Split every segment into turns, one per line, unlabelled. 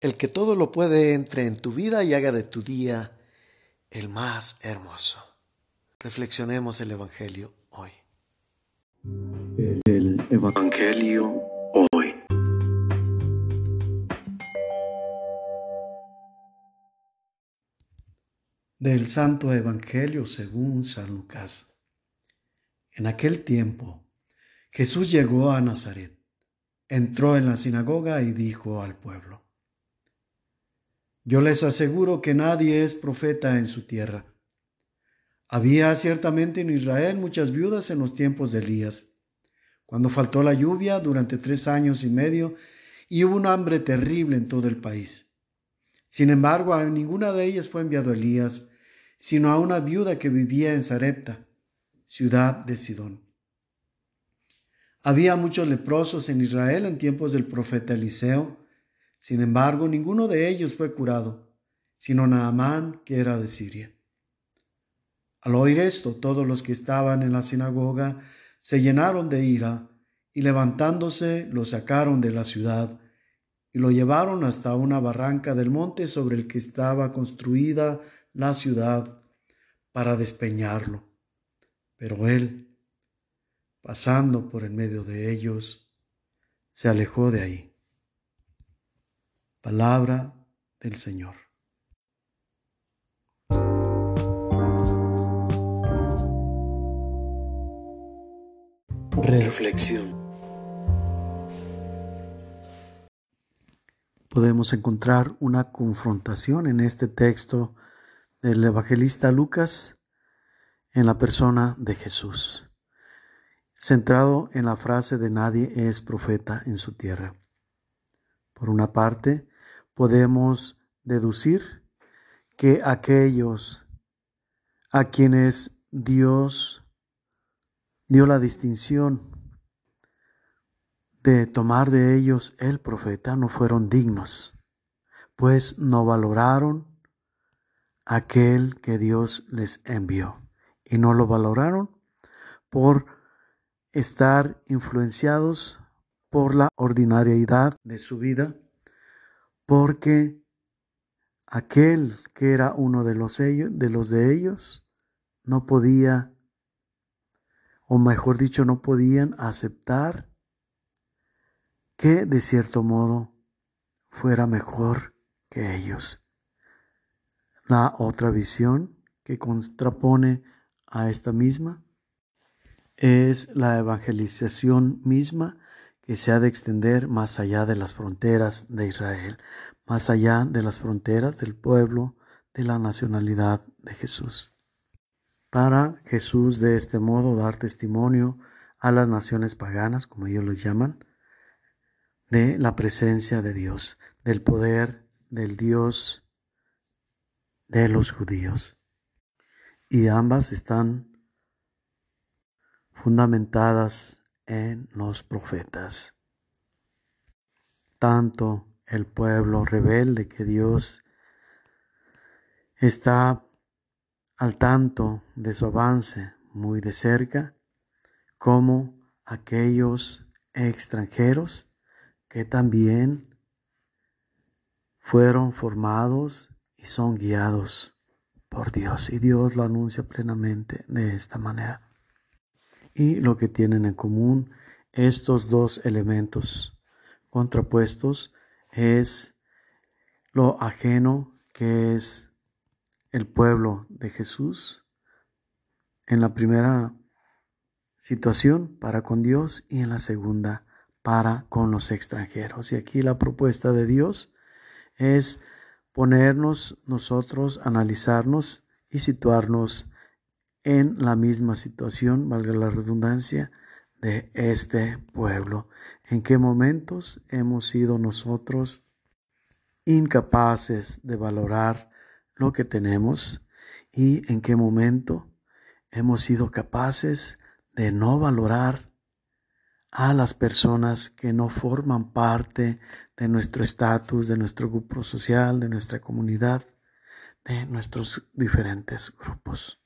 el que todo lo puede entre en tu vida y haga de tu día el más hermoso. Reflexionemos el Evangelio hoy.
El Evangelio hoy.
Del Santo Evangelio según San Lucas. En aquel tiempo, Jesús llegó a Nazaret, entró en la sinagoga y dijo al pueblo, Yo les aseguro que nadie es profeta en su tierra. Había ciertamente en Israel muchas viudas en los tiempos de Elías, cuando faltó la lluvia durante tres años y medio y hubo un hambre terrible en todo el país. Sin embargo, a ninguna de ellas fue enviado Elías, sino a una viuda que vivía en Sarepta, ciudad de Sidón. Había muchos leprosos en Israel en tiempos del profeta Eliseo. Sin embargo, ninguno de ellos fue curado, sino Naamán, que era de Siria. Al oír esto, todos los que estaban en la sinagoga se llenaron de ira y levantándose lo sacaron de la ciudad y lo llevaron hasta una barranca del monte sobre el que estaba construida la ciudad para despeñarlo. Pero él, pasando por en medio de ellos, se alejó de ahí. Palabra del Señor.
Reflexión.
podemos encontrar una confrontación en este texto del evangelista Lucas en la persona de Jesús, centrado en la frase de nadie es profeta en su tierra. Por una parte, podemos deducir que aquellos a quienes Dios dio la distinción de tomar de ellos el profeta no fueron dignos, pues no valoraron aquel que Dios les envió. Y no lo valoraron por estar influenciados por la ordinariedad de su vida, porque aquel que era uno de los, de los de ellos no podía, o mejor dicho, no podían aceptar que de cierto modo fuera mejor que ellos. La otra visión que contrapone a esta misma es la evangelización misma que se ha de extender más allá de las fronteras de Israel, más allá de las fronteras del pueblo, de la nacionalidad de Jesús. Para Jesús de este modo dar testimonio a las naciones paganas, como ellos los llaman, de la presencia de Dios, del poder del Dios de los judíos. Y ambas están fundamentadas en los profetas. Tanto el pueblo rebelde que Dios está al tanto de su avance muy de cerca, como aquellos extranjeros que también fueron formados y son guiados por Dios. Y Dios lo anuncia plenamente de esta manera. Y lo que tienen en común estos dos elementos contrapuestos es lo ajeno que es el pueblo de Jesús en la primera situación para con Dios y en la segunda para con los extranjeros. Y aquí la propuesta de Dios es ponernos nosotros, analizarnos y situarnos en la misma situación, valga la redundancia, de este pueblo. ¿En qué momentos hemos sido nosotros incapaces de valorar lo que tenemos y en qué momento hemos sido capaces de no valorar a las personas que no forman parte de nuestro estatus, de nuestro grupo social, de nuestra comunidad, de nuestros diferentes grupos.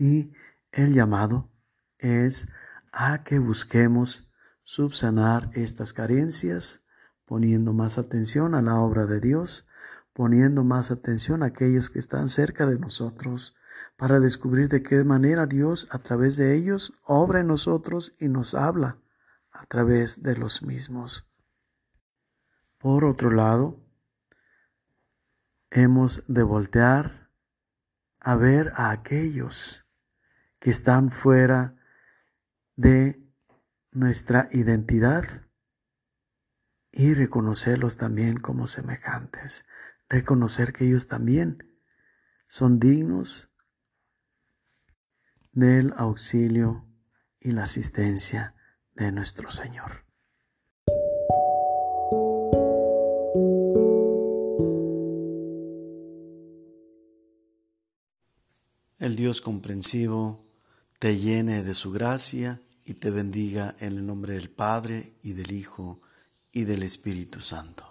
Y el llamado es a que busquemos subsanar estas carencias poniendo más atención a la obra de Dios, poniendo más atención a aquellos que están cerca de nosotros, para descubrir de qué manera Dios a través de ellos obra en nosotros y nos habla a través de los mismos. Por otro lado, hemos de voltear a ver a aquellos que están fuera de nuestra identidad y reconocerlos también como semejantes, reconocer que ellos también son dignos del auxilio y la asistencia de nuestro Señor. El Dios comprensivo te llene de su gracia y te bendiga en el nombre del Padre y del Hijo y del Espíritu Santo.